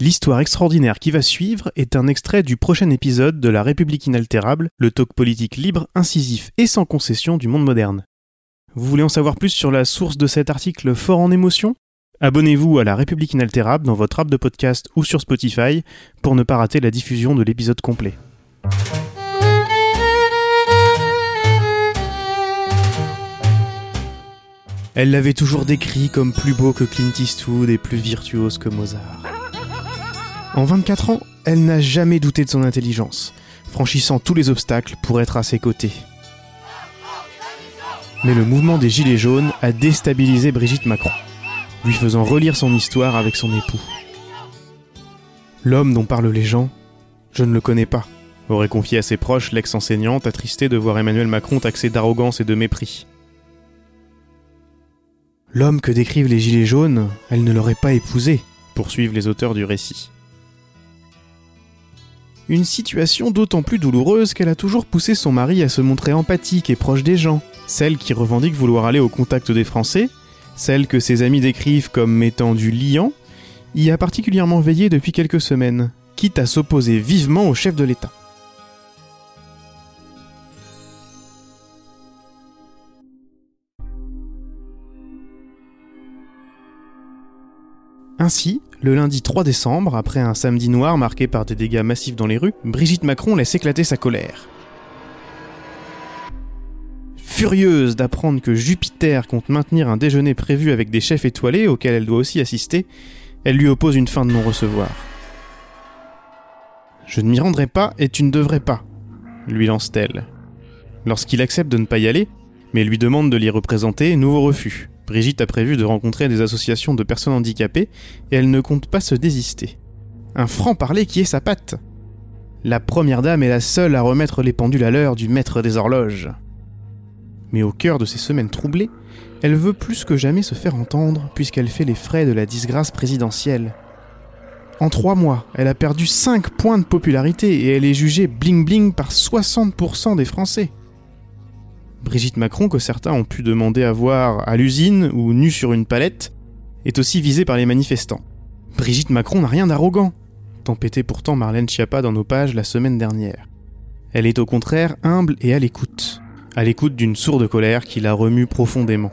L'histoire extraordinaire qui va suivre est un extrait du prochain épisode de La République inaltérable, le talk politique libre, incisif et sans concession du monde moderne. Vous voulez en savoir plus sur la source de cet article fort en émotion? Abonnez-vous à La République inaltérable dans votre app de podcast ou sur Spotify pour ne pas rater la diffusion de l'épisode complet. Elle l'avait toujours décrit comme plus beau que Clint Eastwood et plus virtuose que Mozart. En 24 ans, elle n'a jamais douté de son intelligence, franchissant tous les obstacles pour être à ses côtés. Mais le mouvement des Gilets jaunes a déstabilisé Brigitte Macron, lui faisant relire son histoire avec son époux. L'homme dont parlent les gens, je ne le connais pas, aurait confié à ses proches l'ex-enseignante attristé de voir Emmanuel Macron taxé d'arrogance et de mépris. L'homme que décrivent les Gilets jaunes, elle ne l'aurait pas épousé, poursuivent les auteurs du récit. Une situation d'autant plus douloureuse qu'elle a toujours poussé son mari à se montrer empathique et proche des gens, celle qui revendique vouloir aller au contact des Français, celle que ses amis décrivent comme mettant du liant, y a particulièrement veillé depuis quelques semaines, quitte à s'opposer vivement au chef de l'État. Ainsi, le lundi 3 décembre, après un samedi noir marqué par des dégâts massifs dans les rues, Brigitte Macron laisse éclater sa colère. Furieuse d'apprendre que Jupiter compte maintenir un déjeuner prévu avec des chefs étoilés auxquels elle doit aussi assister, elle lui oppose une fin de non-recevoir. Je ne m'y rendrai pas et tu ne devrais pas, lui lance-t-elle. Lorsqu'il accepte de ne pas y aller, mais lui demande de l'y représenter, nouveau refus. Brigitte a prévu de rencontrer des associations de personnes handicapées et elle ne compte pas se désister. Un franc-parler qui est sa patte. La première dame est la seule à remettre les pendules à l'heure du maître des horloges. Mais au cœur de ces semaines troublées, elle veut plus que jamais se faire entendre puisqu'elle fait les frais de la disgrâce présidentielle. En trois mois, elle a perdu 5 points de popularité et elle est jugée bling-bling par 60% des Français. Brigitte Macron, que certains ont pu demander à voir à l'usine ou nue sur une palette, est aussi visée par les manifestants. Brigitte Macron n'a rien d'arrogant, tempêtait pourtant Marlène Schiappa dans nos pages la semaine dernière. Elle est au contraire humble et à l'écoute, à l'écoute d'une sourde colère qui la remue profondément.